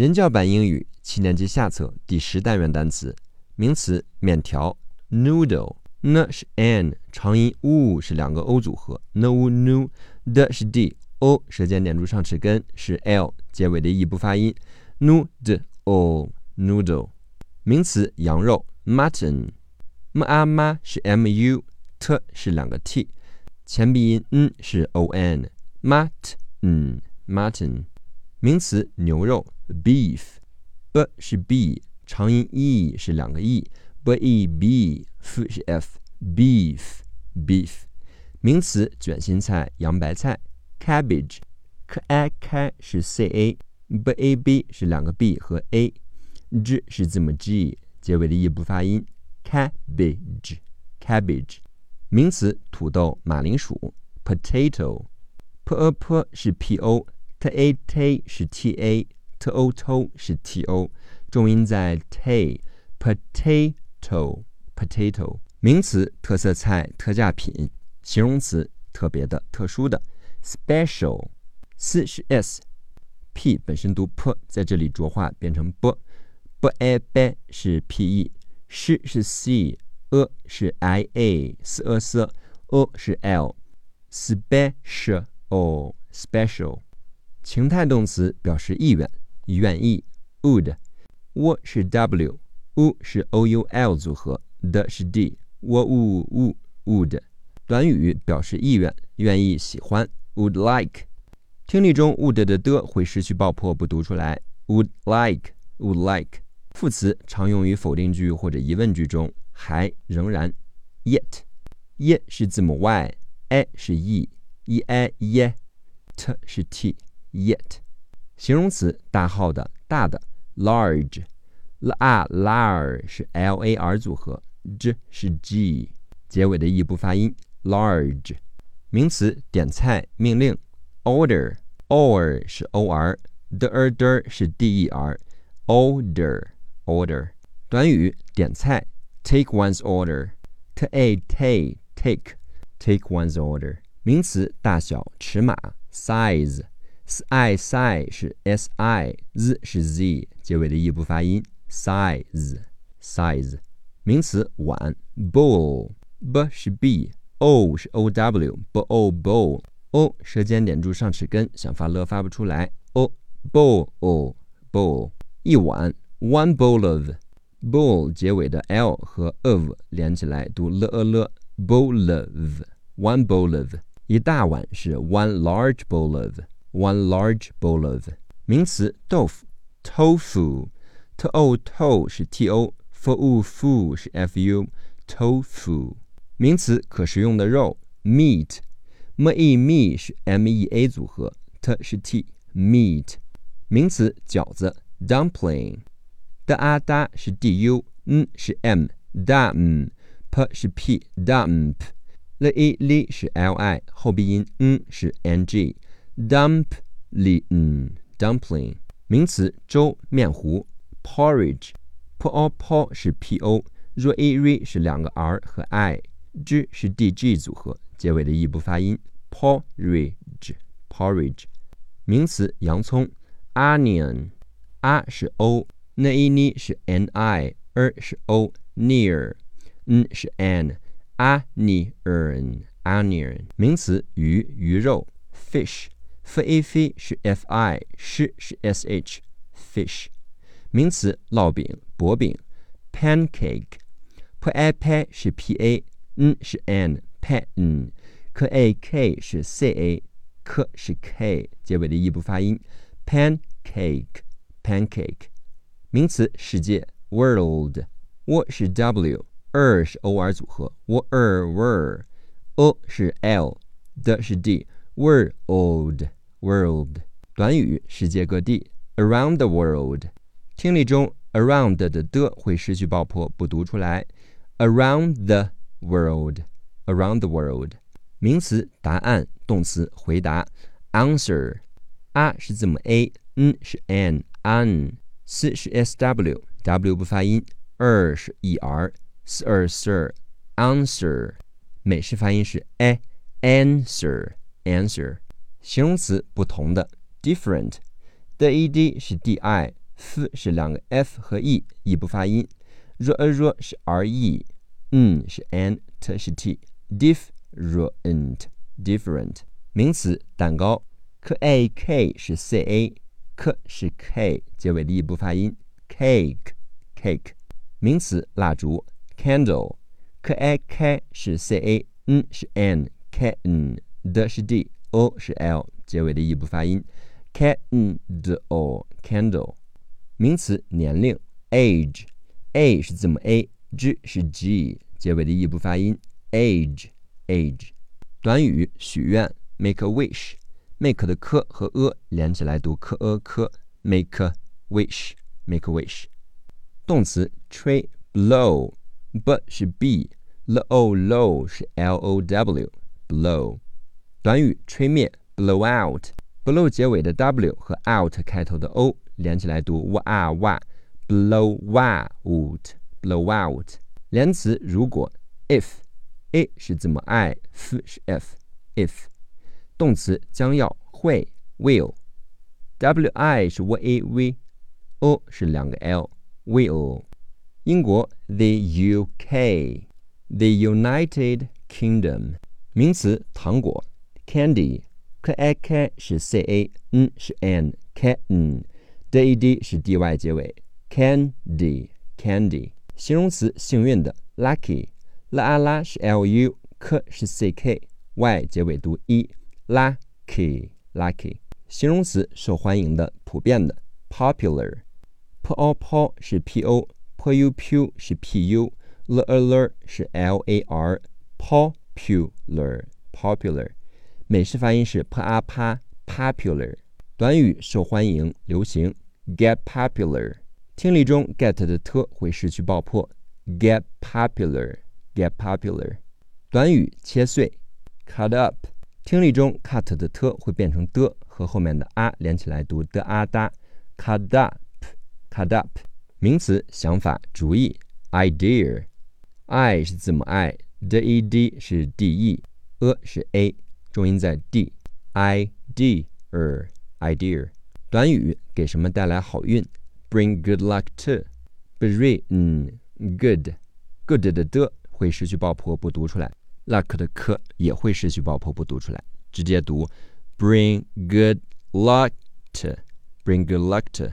人教版英语七年级下册第十单元单词，名词面条。Noodle，n 是 n 长音 u 是两个 o 组合，n u no 的是 d，o 舌尖点住上齿根是 l 结尾的 e 不发音，noodle。Noodle。名词羊肉。Mutton，m a m a 是 m u，t 是两个 t，前鼻音 n 是 o n，mut，n mutton。名词牛肉。Beef，b 是 b，长音 e 是两个 e，b e b，f 是 f，beef，beef。名词卷心菜、洋白菜，cabbage，k a k 是 c a，b a b 是两个 b 和 a，g 是字母 g，结尾的 e 不发音，cabbage，cabbage。名词土豆、马铃薯，potato，p a p 是 p o，t a t 是 t a。T o t o 是 t o，重音在 t，potato，potato。名词特色菜、特价品；形容词特别的、特殊的。special，s 是 s，p 本身读 p，在这里浊化变成 b，b a b 是 p e，sh 是 c，a 是 i a，s a s，o 是 l，special，special。情态动词表示意愿。愿意，would，w 是 w，u 是 o u l 组合的是 d，我 w w would，短语表示意愿，愿意喜欢，would like。听力中 would 的的会失去爆破，不读出来，would like，would like。副词常用于否定句或者疑问句中，还仍然，yet，y 是字母 y，a 是 e，e a y，t 是 t，yet。形容词大号的、大的，large，l a lar 是 l a r 组合，g 是 g，结尾的 e 不发音，large。名词点菜、命令，order，or 是 o r，d e r 是 d e r，order，order。短语点菜，take one's order，t a t take，take one's order。名词大小、尺码，size。S i si 是 s i z 是 z 结尾的 e 不发音 size size 名词碗 bowl b 是 b o 是 o w b o bowl o 舌尖点住上齿根想发了发不出来 o bowl o bowl 一碗 one bowl of bowl 结尾的 l 和 of 连起来读 l a l bowl of one bowl of 一大碗是 one large bowl of One large bowl of 名词豆腐，tofu，t o to 是 t o，f u fu 是 f u，tofu 名词可食用的肉，meat，m e me 是 m e a 组合，t 是 t，meat 名词饺子，dumpling，d a d 是 d u，n 是 m，dum，p 是 p，dump，l e l 是 l i 后鼻音 n 是 n g。 Dumpling dumpling 名词粥面糊 Porridge，p o p o 是 p o，r a r 是两个 r 和 i，g 是 d g 组合，结尾的 e 不发音 porridge porridge 名词洋葱 onion，r 是 o，n i n i 是 n i，r 是 o，near，n 是 n，onion onion 名词鱼鱼肉 fish。F a f 是 f i，是是 s h，fish。名词烙饼、薄饼，pancake。p a p 是 p a，n 是 n，pan，k a k 是 c a，k 是 k，结尾的 e 不发音，pancake，pancake。名词世界，world。w 是 w，r 是 o r 组合 world 是 l，d 是 d。World 短语世界各地，around the world。听力中 around 的的会失去爆破，不读出来。Around the world，around the world。名词答案，动词回答。Answer a 是字母 a，n 是 n，an，s 是 s w，w 不发音，er 是 e r，s er sir，answer，美式发音是 Answer，。形容词不同的，different，d e d 是 d i，f 是两个 f 和 e，异不发音。r a r 是 r e，嗯是 n t 是 t，different，different。名词蛋糕，k a k 是 c a，k 是 k，结尾的异不发音，cake，cake。名词蜡烛，candle，k a k 是 c a，n 是 n，k 的是 d，o 是 l，结尾的异不发音，candle，candle。名词年龄，age，a 是字母 a，g 是 g，结尾的异不发音，age，age。短语许愿，make a wish，make 的 k 和 a 连起来读 k a k，make a wish，make a wish。动词吹，blow，b 是 b，l o low 是 l o w，blow。短语吹灭，blow out，blow 结尾的 w 和 out 开头的 o。连起来读哇哇，blow out，blow out。连词如果，if，a 是字母 i，f 是 f，if。动词将要会，will，w-i 是 w-a-v，o 是两个 l，will。英国，the UK，the United Kingdom。名词糖果，candy，k a k 是 c a，n 是 n，can。d e d 是 d y 结尾，candy candy。形容词幸运的，lucky，l a 拉是 l u，k 是 c k，y 结尾读 e，lucky lucky。形容词受欢迎的、普遍的，popular，p o p 是 p o，p u p 是 p u，l a l 是 l a r，popular popular。美式发音是 p a p popular。短语受欢迎、流行，get popular。听力中 get 的 t 会失去爆破，get popular，get popular。短语切碎，cut up。听力中 cut 的 t 会变成的，和后面的啊连起来读的啊哒，cut up，cut up。名词想法、主意，idea。i 是字母 i，d e d 是 d e，a 是 a，重音在 d，idea。idea，短语给什么带来好运？Bring good luck to。bring good，good 的的会失去爆破不读出来，luck 的 k 也会失去爆破不读出来，直接读 bring good luck to。bring good luck to。